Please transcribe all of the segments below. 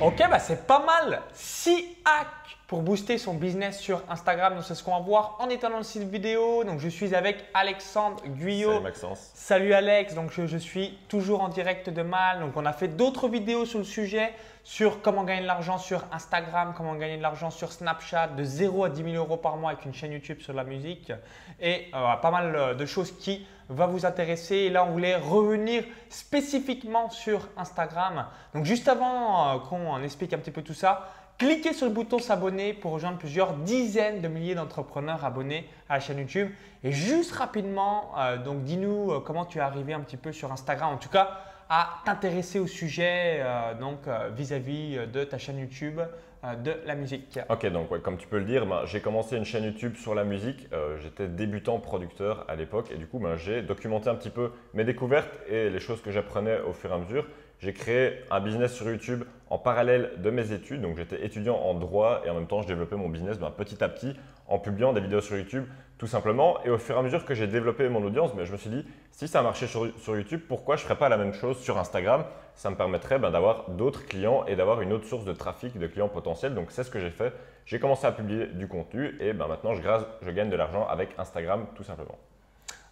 Ok, bah c'est pas mal. 6 hacks pour booster son business sur Instagram. Donc c'est ce qu'on va voir en étant dans le site vidéo. Donc je suis avec Alexandre Guyot. Salut Maxence. Salut Alex. Donc je, je suis toujours en direct de Mal. Donc on a fait d'autres vidéos sur le sujet sur comment gagner de l'argent sur Instagram, comment gagner de l'argent sur Snapchat, de 0 à 10 000 euros par mois avec une chaîne YouTube sur la musique et euh, pas mal euh, de choses qui va vous intéresser. Et là, on voulait revenir spécifiquement sur Instagram. Donc juste avant euh, qu'on explique un petit peu tout ça, cliquez sur le bouton s'abonner pour rejoindre plusieurs dizaines de milliers d'entrepreneurs abonnés à la chaîne YouTube. Et juste rapidement, donc dis-nous comment tu es arrivé un petit peu sur Instagram. En tout cas, à t'intéresser au sujet euh, donc euh, vis-à-vis -vis de ta chaîne YouTube euh, de la musique. Ok, donc comme tu peux le dire, ben, j'ai commencé une chaîne YouTube sur la musique. J'étais débutant producteur à l'époque et du coup, ben, j'ai documenté un petit peu mes découvertes et les choses que j'apprenais au fur et à mesure. J'ai créé un business sur YouTube en parallèle de mes études. Donc j'étais étudiant en droit et en même temps je développais mon business ben, petit à petit en publiant des vidéos sur YouTube tout simplement. Et au fur et à mesure que j'ai développé mon audience, ben, je me suis dit si ça marchait sur, sur YouTube, pourquoi je ne ferais pas la même chose sur Instagram? Ça me permettrait ben, d'avoir d'autres clients et d'avoir une autre source de trafic de clients potentiels. Donc c'est ce que j'ai fait. J'ai commencé à publier du contenu et maintenant je, je gagne de l'argent avec Instagram tout simplement.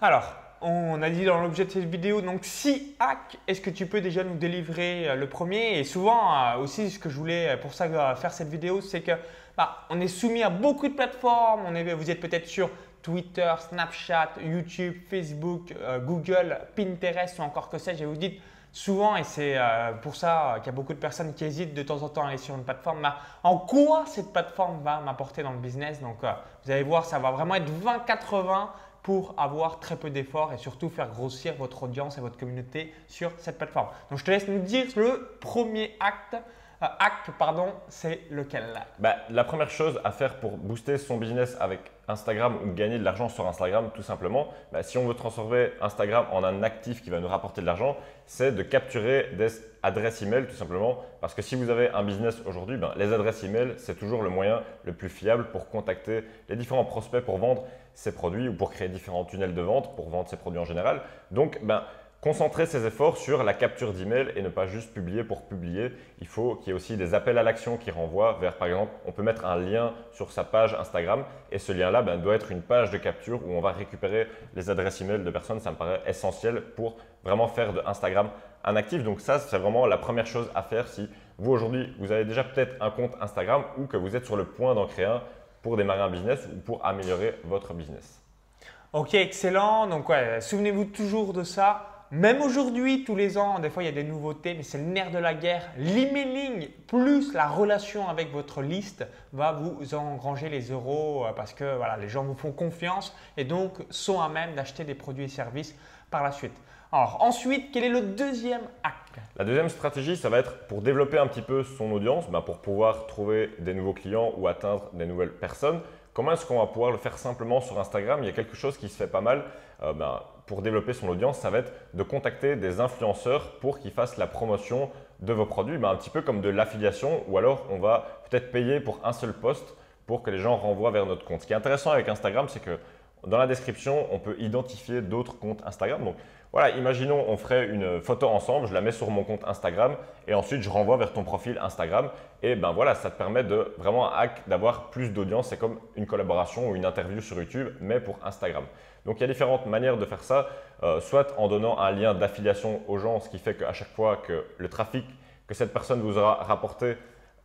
Alors, on a dit dans l'objet de cette vidéo, donc 6 hacks, est-ce que tu peux déjà nous délivrer euh, le premier? Et souvent euh, aussi, ce que je voulais euh, pour ça faire cette vidéo, c'est que bah, on est soumis à beaucoup de plateformes. Vous êtes peut-être sur Twitter, Snapchat, YouTube, Facebook, Google, Pinterest ou encore que sais-je. Et vous dites souvent, et c'est pour ça qu'il y a beaucoup de personnes qui hésitent de temps en temps à aller sur une plateforme, bah, en quoi cette plateforme va m'apporter dans le business? Donc, vous allez voir, ça va vraiment être 20-80 pour avoir très peu d'efforts et surtout faire grossir votre audience et votre communauté sur cette plateforme. Donc je te laisse nous dire le premier acte. Euh, acte, pardon, c'est lequel? Bah, La première chose à faire pour booster son business avec Instagram ou gagner de l'argent sur Instagram, tout simplement, bah, si on veut transformer Instagram en un actif qui va nous rapporter de l'argent, c'est de capturer des adresses email tout simplement. Parce que si vous avez un business aujourd'hui, ben, les adresses email, c'est toujours le moyen le plus fiable pour contacter les différents prospects pour vendre ses produits ou pour créer différents tunnels de vente pour vendre ses produits en général. Donc, ben, concentrer ses efforts sur la capture d'email et ne pas juste publier pour publier. Il faut qu'il y ait aussi des appels à l'action qui renvoient vers, par exemple, on peut mettre un lien sur sa page Instagram et ce lien-là ben, doit être une page de capture où on va récupérer les adresses email de personnes. Ça me paraît essentiel pour vraiment faire de Instagram un actif. Donc ça, c'est vraiment la première chose à faire si vous aujourd'hui, vous avez déjà peut-être un compte Instagram ou que vous êtes sur le point d'en créer un pour démarrer un business ou pour améliorer votre business. Ok, excellent. Donc, ouais, souvenez-vous toujours de ça. Même aujourd'hui, tous les ans, des fois il y a des nouveautés, mais c'est le nerf de la guerre. L'emailing plus la relation avec votre liste va vous engranger les euros euh, parce que voilà, les gens vous font confiance et donc sont à même d'acheter des produits et services par la suite. Alors ensuite, quel est le deuxième acte La deuxième stratégie, ça va être pour développer un petit peu son audience, ben, pour pouvoir trouver des nouveaux clients ou atteindre des nouvelles personnes. Comment est-ce qu'on va pouvoir le faire simplement sur Instagram? Il y a quelque chose qui se fait pas mal euh, ben, pour développer son audience, ça va être de contacter des influenceurs pour qu'ils fassent la promotion de vos produits, ben, un petit peu comme de l'affiliation ou alors on va peut-être payer pour un seul post pour que les gens renvoient vers notre compte. Ce qui est intéressant avec Instagram, c'est que dans la description, on peut identifier d'autres comptes Instagram. Donc voilà, imaginons on ferait une photo ensemble, je la mets sur mon compte Instagram et ensuite je renvoie vers ton profil Instagram. Et ben voilà, ça te permet de vraiment d'avoir plus d'audience. C'est comme une collaboration ou une interview sur YouTube, mais pour Instagram. Donc il y a différentes manières de faire ça, euh, soit en donnant un lien d'affiliation aux gens, ce qui fait qu'à chaque fois que le trafic que cette personne vous aura rapporté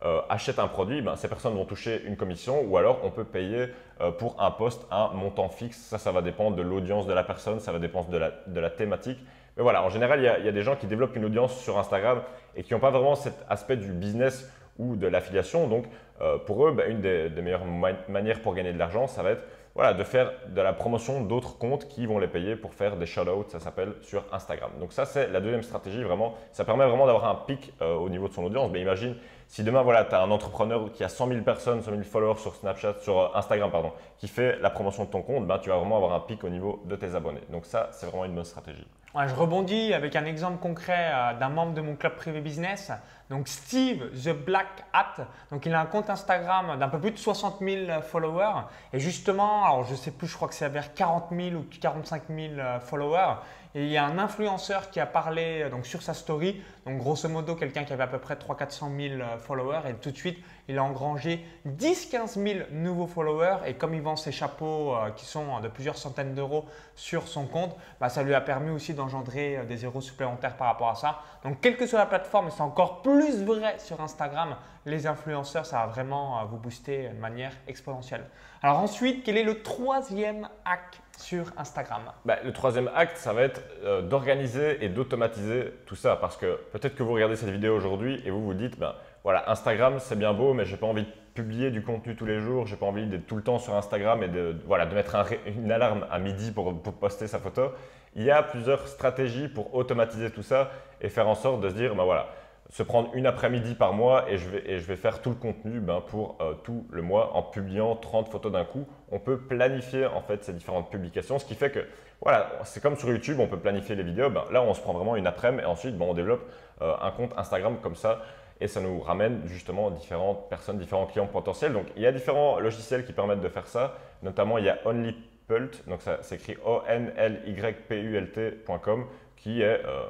euh, achète un produit, ben, ces personnes vont toucher une commission ou alors on peut payer euh, pour un poste un montant fixe. Ça, ça va dépendre de l'audience de la personne, ça va dépendre de la, de la thématique. Mais voilà, en général, il y, a, il y, a, des gens qui développent une audience sur Instagram et qui n'ont pas vraiment cet aspect du business ou de l'affiliation. Donc, euh, pour eux, ben, une des, meilleures manières pour gagner de l'argent, ça va être voilà, de faire de la promotion d'autres comptes qui vont les payer pour faire des shout-outs, ça s'appelle, sur Instagram. Donc ça, c'est la deuxième stratégie, vraiment. Ça permet vraiment d'avoir un pic au niveau de son audience. Mais imagine, si demain, voilà, tu as un entrepreneur qui a 100 000 personnes, 100 000 followers sur Snapchat, sur euh, Instagram, pardon, qui fait la promotion de ton compte, ben, tu vas vraiment avoir un pic au niveau de tes abonnés. Donc ça, c'est vraiment une bonne stratégie. je rebondis avec un exemple concret euh, d'un membre de mon club privé business. Donc Steve the Black Hat, donc il a un compte Instagram d'un peu plus de 60 000 followers. Et justement, alors je sais plus, je crois que c'est vers 40 000 ou 45 000 followers. Et il y a un influenceur qui a parlé donc sur sa story, donc grosso modo quelqu'un qui avait à peu près 300-400 000 followers. Et tout de suite, il a engrangé 10-15 000 nouveaux followers. Et comme il vend ses chapeaux euh, qui sont de plusieurs centaines d'euros sur son compte, bah, ça lui a permis aussi d'engendrer euh, des zéros supplémentaires par rapport à ça. Donc, quelle que soit la plateforme, c'est encore plus vrai sur Instagram, les influenceurs, ça va vraiment euh, vous booster de manière exponentielle. Alors ensuite, quel est le troisième hack sur Instagram? Bah, Le troisième acte, ça va être d'organiser et d'automatiser tout ça. Parce que peut-être que vous regardez cette vidéo aujourd'hui et vous vous dites, ben, voilà, Instagram, c'est bien beau, mais j'ai pas envie de publier du contenu tous les jours. J'ai pas envie d'être tout le temps sur Instagram et de, voilà, de mettre une alarme à midi pour, poster sa photo. Il y a plusieurs stratégies pour automatiser tout ça et faire en sorte de se dire, ben voilà, se prendre une après-midi par mois et je vais, faire tout le contenu ben, pour euh, tout le mois en publiant 30 photos d'un coup. On peut planifier en fait ces différentes publications, ce qui fait que voilà, c'est comme sur YouTube, on peut planifier les vidéos. Ben, là, on se prend vraiment une après-midi et ensuite ben, on développe euh, un compte Instagram comme ça et ça nous ramène justement différentes personnes, différents clients potentiels. Donc il y a différents logiciels qui permettent de faire ça, notamment il y a OnlyPult, donc ça s'écrit O-N-L-Y-P-U-L-T.com, qui est euh,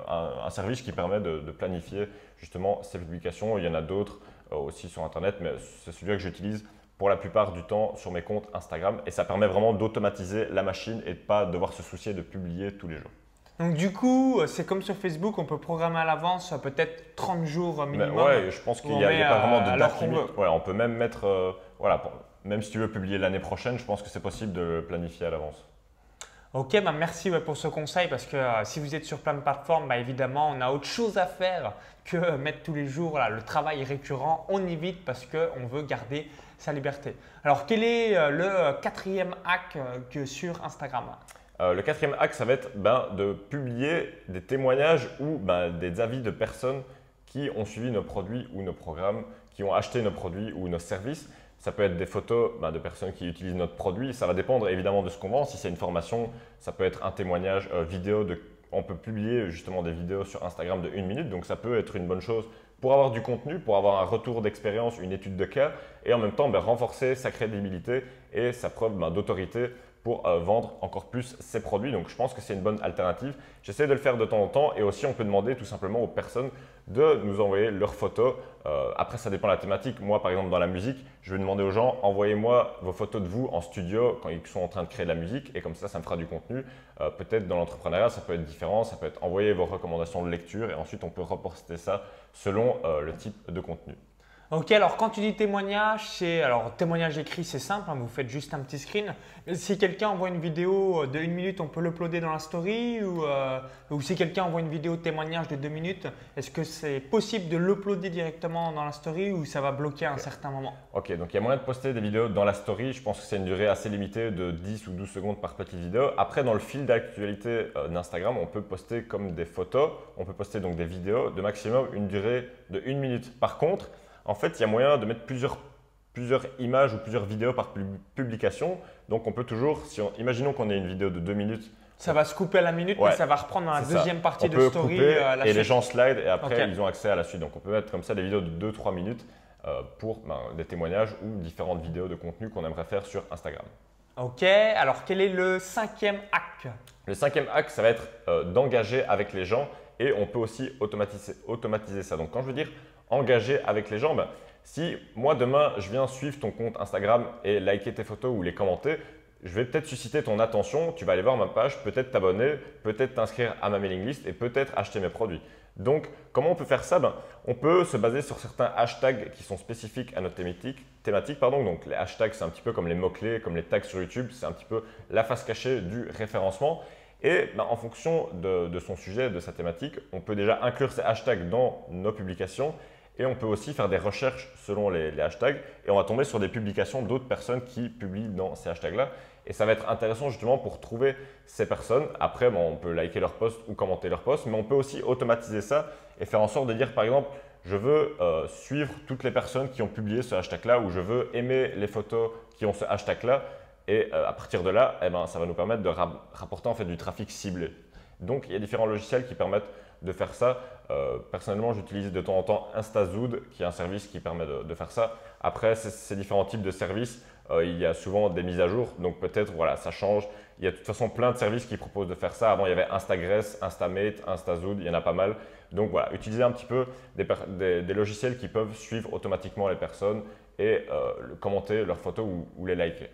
un, service qui permet de, planifier justement ces publications. Il y en a d'autres euh, aussi sur Internet, mais c'est celui-là que j'utilise pour la plupart du temps sur mes comptes Instagram et ça permet vraiment d'automatiser la machine et de ne pas devoir se soucier de publier tous les jours. Donc du coup, c'est comme sur Facebook, on peut programmer à l'avance peut-être 30 jours minimum. Oui, je pense qu'il n'y a, pas vraiment de date limite. on peut même mettre, euh, voilà, même si tu veux publier l'année prochaine, je pense que c'est possible de le planifier à l'avance. Ok, bah merci pour ce conseil parce que euh, si vous êtes sur plein de plateformes, bah, évidemment, on a autre chose à faire que mettre tous les jours le travail récurrent. On évite parce qu'on veut garder sa liberté. Alors, quel est euh, le quatrième hack que sur Instagram? Euh, le quatrième axe, ça va être ben, de publier des témoignages ou ben, des avis de personnes qui ont suivi nos produits ou nos programmes, qui ont acheté nos produits ou nos services. Ça peut être des photos ben, de personnes qui utilisent notre produit. Ça va dépendre évidemment de ce qu'on vend. Si c'est une formation, ça peut être un témoignage euh, vidéo. On peut publier justement des vidéos sur Instagram de une minute. Donc ça peut être une bonne chose pour avoir du contenu, pour avoir un retour d'expérience, une étude de cas et en même temps renforcer sa crédibilité et sa preuve d'autorité pour euh, vendre encore plus ses produits. Donc je pense que c'est une bonne alternative. J'essaie de le faire de temps en temps et aussi on peut demander tout simplement aux personnes de nous envoyer leurs photos. Euh, après ça dépend de la thématique. Moi par exemple dans la musique, je vais demander aux gens envoyez-moi vos photos de vous en studio quand ils sont en train de créer de la musique et comme ça ça me fera du contenu. Euh, peut-être dans l'entrepreneuriat ça peut être différent, ça peut être envoyer vos recommandations de lecture et ensuite on peut reporter ça selon le type de contenu. Ok, alors quand tu dis témoignage, c'est alors témoignage écrit, c'est simple, hein, vous faites juste un petit screen. Si quelqu'un envoie une vidéo de une minute, on peut l'uploader dans la story ou, euh, ou si quelqu'un envoie une vidéo témoignage de deux minutes, est-ce que c'est possible de l'uploader directement dans la story ou ça va bloquer à un certain moment? Ok, donc il y a moyen de poster des vidéos dans la story. Je pense que c'est une durée assez limitée de 10 ou 12 secondes par petite vidéo. Après, dans le fil d'actualité euh, d'Instagram, on peut poster comme des photos, on peut poster donc des vidéos de maximum une durée de une minute. Par contre, en fait, il y a moyen de mettre plusieurs, plusieurs images ou plusieurs vidéos par publication. Donc, on peut toujours, si imaginons qu'on ait une vidéo de deux minutes. Ça va se couper à la minute, mais ça va reprendre dans la deuxième partie de story. Euh, et les gens slide et après, ils ont accès à la suite. Donc, on peut mettre comme ça des vidéos de 2-3 minutes euh, pour ben, des témoignages ou différentes vidéos de contenu qu'on aimerait faire sur Instagram. Ok, alors quel est le cinquième hack? Le cinquième hack, ça va être euh, d'engager avec les gens et on peut aussi automatiser, automatiser ça. Donc, quand je veux dire engagé avec les gens. Ben, si moi demain je viens suivre ton compte Instagram et liker tes photos ou les commenter, je vais peut-être susciter ton attention, tu vas aller voir ma page, peut-être t'abonner, peut-être t'inscrire à ma mailing list et peut-être acheter mes produits. Donc, comment on peut faire ça? Ben, On peut se baser sur certains hashtags qui sont spécifiques à notre thématique. thématique pardon. Donc, les hashtags, c'est un petit peu comme les mots-clés, comme les tags sur YouTube, c'est un petit peu la face cachée du référencement. Et ben, en fonction de, de, son sujet, de sa thématique, on peut déjà inclure ces hashtags dans nos publications et on peut aussi faire des recherches selon les, hashtags et on va tomber sur des publications d'autres personnes qui publient dans ces hashtags-là. Et ça va être intéressant justement pour trouver ces personnes. Après, on peut liker leur post ou commenter leur post, mais on peut aussi automatiser ça et faire en sorte de dire par exemple, je veux euh, suivre toutes les personnes qui ont publié ce hashtag-là ou je veux aimer les photos qui ont ce hashtag-là. Et euh, à partir de là, eh ben, ça va nous permettre de rapporter en fait du trafic ciblé. Donc, il y a différents logiciels qui permettent de faire ça. Euh, personnellement, j'utilise de temps en temps InstaZood, qui est un service qui permet de, faire ça. Après, ces différents types de services, euh, il y a souvent des mises à jour, donc peut-être voilà, ça change. Il y a de toute façon plein de services qui proposent de faire ça. Avant, il y avait Instagress, Instamate, InstaZood, il y en a pas mal. Donc voilà, utilisez un petit peu des, logiciels qui peuvent suivre automatiquement les personnes et euh, commenter leurs photos ou, les liker.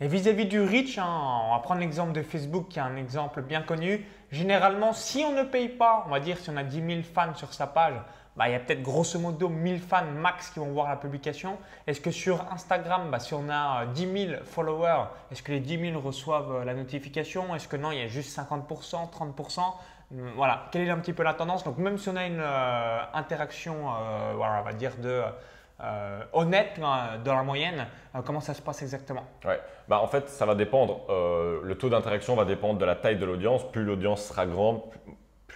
Et vis-à-vis du reach, hein, on va prendre l'exemple de Facebook qui est un exemple bien connu. Généralement, si on ne paye pas, on va dire si on a 10 000 fans sur sa page, bah, il y a peut-être grosso modo 1000 fans max qui vont voir la publication. Est-ce que sur Instagram, bah, si on a 10 euh, 000 followers, est-ce que les 10 000 reçoivent euh, la notification? Est-ce que non, il y a juste 50%, 30% hum, voilà, quelle est un petit peu la tendance? Donc même si on a une euh, interaction, on va dire de honnête dans la moyenne, comment ça se passe exactement? Ouais, bah en fait ça va dépendre. le taux d'interaction va dépendre de la taille de l'audience. Plus l'audience sera grande,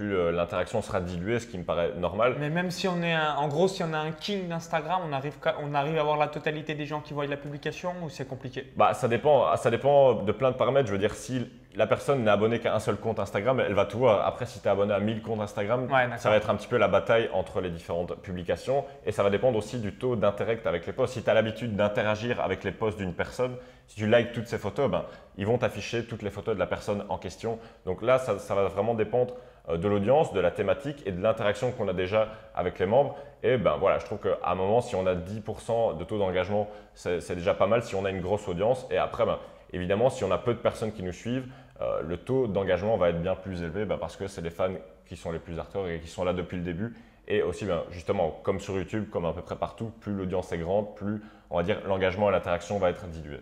plus euh, l'interaction sera diluée, ce qui me paraît normal. Mais même si on est, en gros, si on a un king d'Instagram, on arrive, on arrive à avoir la totalité des gens qui voient la publication ou c'est compliqué? Bah, ça dépend, ça dépend de plein de paramètres. Je veux dire, si la personne n'est abonnée qu'à un seul compte Instagram, elle va tout voir. Après, si tu es abonné à 1000 comptes Instagram, ça va être un petit peu la bataille entre les différentes publications. Et ça va dépendre aussi du taux d'interact avec les posts. Si tu as l'habitude d'interagir avec les posts d'une personne, si tu likes toutes ces photos, ben, ils vont t'afficher toutes les photos de la personne en question. Donc là, ça, ça va vraiment dépendre de l'audience, de la thématique et de l'interaction qu'on a déjà avec les membres. Et ben voilà, je trouve qu'à un moment, si on a 10% de taux d'engagement, c'est déjà pas mal si on a une grosse audience. Et après, ben, évidemment, si on a peu de personnes qui nous suivent, euh, le taux d'engagement va être bien plus élevé ben, parce que c'est les fans qui sont les plus hardcore et qui sont là depuis le début. Et aussi, ben, justement, comme sur YouTube, comme à peu près partout, plus l'audience est grande, plus on va dire l'engagement et l'interaction va être dilué.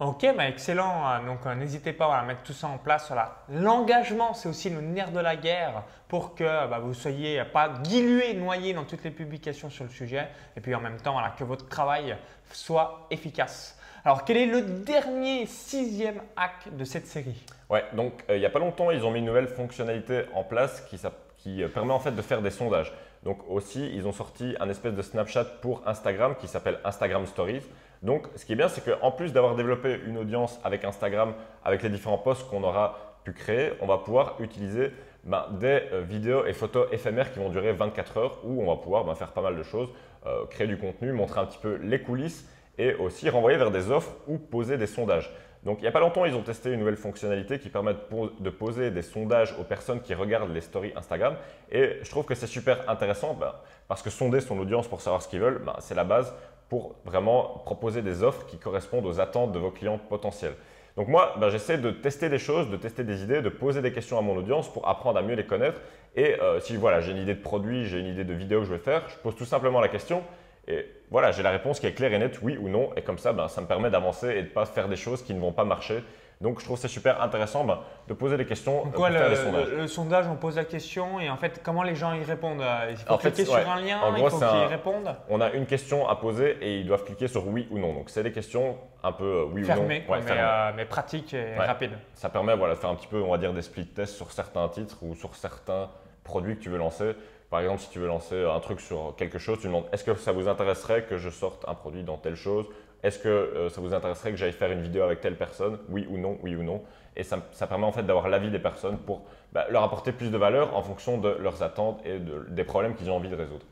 Ok, bah excellent. Euh, donc euh, n'hésitez pas à mettre tout ça en place. L'engagement, c'est aussi le nerf de la guerre pour que bah, vous ne soyez pas dilué, noyé dans toutes les publications sur le sujet. Et puis en même temps, que votre travail soit efficace. Alors, quel est le dernier sixième hack de cette série? Ouais, donc euh, il n'y a pas longtemps, ils ont mis une nouvelle fonctionnalité en place qui, qui permet en fait de faire des sondages. Donc aussi, ils ont sorti un espèce de Snapchat pour Instagram qui s'appelle Instagram Stories. Donc, ce qui est bien, c'est qu'en plus d'avoir développé une audience avec Instagram, avec les différents posts qu'on aura pu créer, on va pouvoir utiliser ben, des euh, vidéos et photos éphémères qui vont durer 24 heures où on va pouvoir ben, faire pas mal de choses, euh, créer du contenu, montrer un petit peu les coulisses et aussi renvoyer vers des offres ou poser des sondages. Donc, il n'y a pas longtemps, ils ont testé une nouvelle fonctionnalité qui permet de poser des sondages aux personnes qui regardent les stories Instagram. Et je trouve que c'est super intéressant ben, parce que sonder son audience pour savoir ce qu'ils veulent, c'est la base pour vraiment proposer des offres qui correspondent aux attentes de vos clients potentiels. Donc moi, ben, j'essaie de tester des choses, de tester des idées, de poser des questions à mon audience pour apprendre à mieux les connaître. Et euh, si voilà, j'ai une idée de produit, j'ai une idée de vidéo que je vais faire, je pose tout simplement la question et voilà, j'ai la réponse qui est claire et nette, oui ou non. Et comme ça, ben, ça me permet d'avancer et de ne pas faire des choses qui ne vont pas marcher donc, je trouve c'est super intéressant ben, de poser des questions, euh, pour faire des sondages. Le, sondage, on pose la question et en fait, comment les gens y répondent euh, Il faut cliquer sur un lien, il faut qu'ils répondent On a une question à poser et ils doivent cliquer sur oui ou non. Donc, c'est des questions un peu euh, oui ou non. Ouais, mais, mais pratiques et rapides. Ça permet voilà, de faire un petit peu, on va dire, des split tests sur certains titres ou sur certains produits que tu veux lancer. Par exemple, si tu veux lancer un truc sur quelque chose, tu demandes est-ce que ça vous intéresserait que je sorte un produit dans telle chose est-ce que euh, ça vous intéresserait que j'aille faire une vidéo avec telle personne? Oui ou non, oui ou non. Et ça, permet en fait d'avoir l'avis des personnes pour bah, leur apporter plus de valeur en fonction de leurs attentes et des problèmes qu'ils ont envie de résoudre.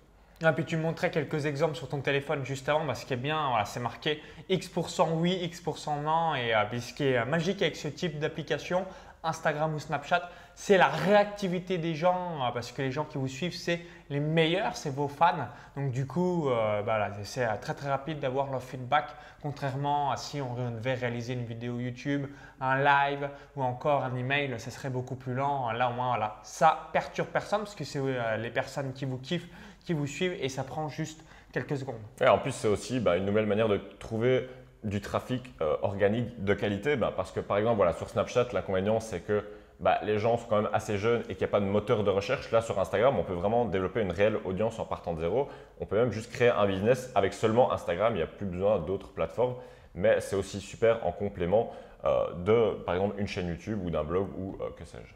Ah, puis tu montrais quelques exemples sur ton téléphone juste avant. Bah, ce qui est bien, c'est marqué X% oui, X% non. Et euh, ce qui est magique avec ce type d'application, Instagram ou Snapchat, c'est la réactivité des gens, euh, parce que les gens qui vous suivent, c'est les meilleurs, c'est vos fans. Donc du coup, euh, bah c'est très très rapide d'avoir leur feedback, contrairement à si on devait réaliser une vidéo YouTube, un live ou encore un email, ce serait beaucoup plus lent. Là au moins, voilà, ça perturbe personne, parce que c'est euh, les personnes qui vous kiffent, qui vous suivent, et ça prend juste quelques secondes. Et en plus, c'est aussi bah, une nouvelle manière de trouver du trafic euh, organique de qualité bah, Parce que par exemple, voilà, sur Snapchat, l'inconvénient, c'est que bah, les gens sont quand même assez jeunes et qu'il n'y a pas de moteur de recherche. Là, sur Instagram, on peut vraiment développer une réelle audience en partant de zéro. On peut même juste créer un business avec seulement Instagram. Il n'y a plus besoin d'autres plateformes. Mais c'est aussi super en complément euh, de, par exemple, une chaîne YouTube ou d'un blog ou euh, que sais-je.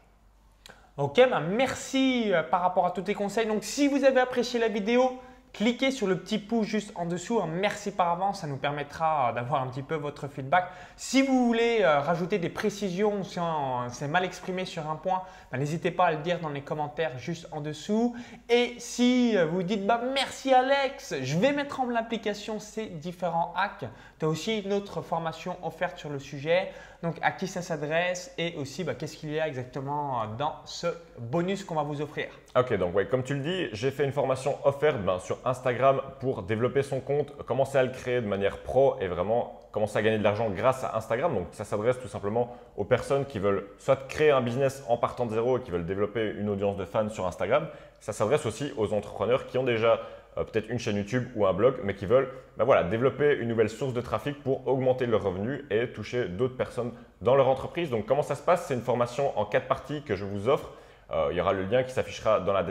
Ok, bah merci par rapport à tous tes conseils. Donc, si vous avez apprécié la vidéo, cliquez sur le petit pouce juste en dessous. Merci par avance, ça nous permettra d'avoir un petit peu votre feedback. Si vous voulez euh, rajouter des précisions, si on s'est mal exprimé sur un point, bah, n'hésitez pas à le dire dans les commentaires juste en dessous. Et si euh, vous dites bah, merci Alex, je vais mettre en application ces différents hacks. Tu as aussi une autre formation offerte sur le sujet. Donc à qui ça s'adresse et aussi bah, qu'est-ce qu'il y a exactement dans ce bonus qu'on va vous offrir. Ok, donc ouais, comme tu le dis, j'ai fait une formation offerte ben, sur Instagram pour développer son compte, commencer à le créer de manière pro et vraiment commencer à gagner de l'argent grâce à Instagram. Donc ça s'adresse tout simplement aux personnes qui veulent soit créer un business en partant de zéro et qui veulent développer une audience de fans sur Instagram. Ça s'adresse aussi aux entrepreneurs qui ont déjà euh, peut-être une chaîne YouTube ou un blog, mais qui veulent ben voilà, développer une nouvelle source de trafic pour augmenter leurs revenus et toucher d'autres personnes dans leur entreprise. Donc comment ça se passe? C'est une formation en quatre parties que je vous offre. Euh, il y aura le lien qui s'affichera dans, la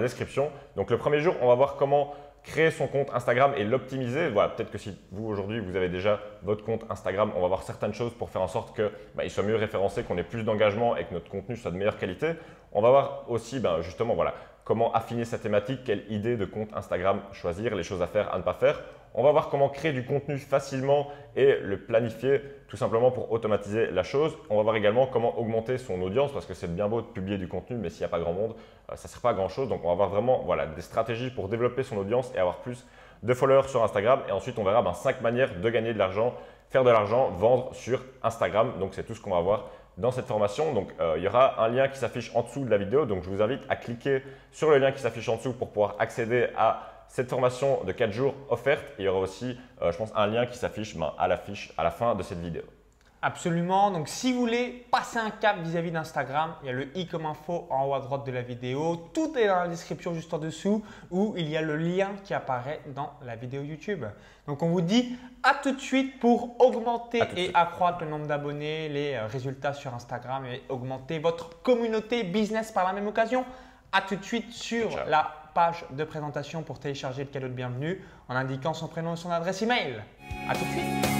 description. Donc le premier jour, on va voir comment créer son compte Instagram et l'optimiser. Voilà, peut-être que si vous aujourd'hui vous avez déjà votre compte Instagram, on va voir certaines choses pour faire en sorte qu'il ben, soit mieux référencé, qu'on ait plus d'engagement et que notre contenu soit de meilleure qualité. On va voir aussi ben, justement voilà, comment affiner sa thématique, quelle idée de compte Instagram choisir, les choses à faire, à ne pas faire. On va voir comment créer du contenu facilement et le planifier tout simplement pour automatiser la chose. On va voir également comment augmenter son audience parce que c'est bien beau de publier du contenu, mais s'il n'y a pas grand monde, euh, ça ne sert pas à grand chose. Donc on va voir vraiment voilà, des stratégies pour développer son audience et avoir plus de followers sur Instagram. Et ensuite, on verra ben, cinq manières de gagner de l'argent, faire de l'argent, vendre sur Instagram. Donc c'est tout ce qu'on va voir dans cette formation. Donc, euh, il y aura un lien qui s'affiche en dessous de la vidéo. Donc, je vous invite à cliquer sur le lien qui s'affiche en dessous pour pouvoir accéder à cette formation de 4 jours offerte. il y aura aussi, euh, je pense, un lien qui s'affiche ben, à la fin de cette vidéo. Absolument. Donc, si vous voulez passer un cap vis-à-vis d'Instagram, il y a le i comme info en haut à droite de la vidéo. Tout est dans la description juste en dessous où il y a le lien qui apparaît dans la vidéo YouTube. Donc, on vous dit à tout de suite pour augmenter et accroître le nombre d'abonnés, les euh, résultats sur Instagram et augmenter votre communauté business par la même occasion. À tout de suite sur la page de présentation pour télécharger le cadeau de bienvenue en indiquant son prénom et son adresse email. À tout de suite.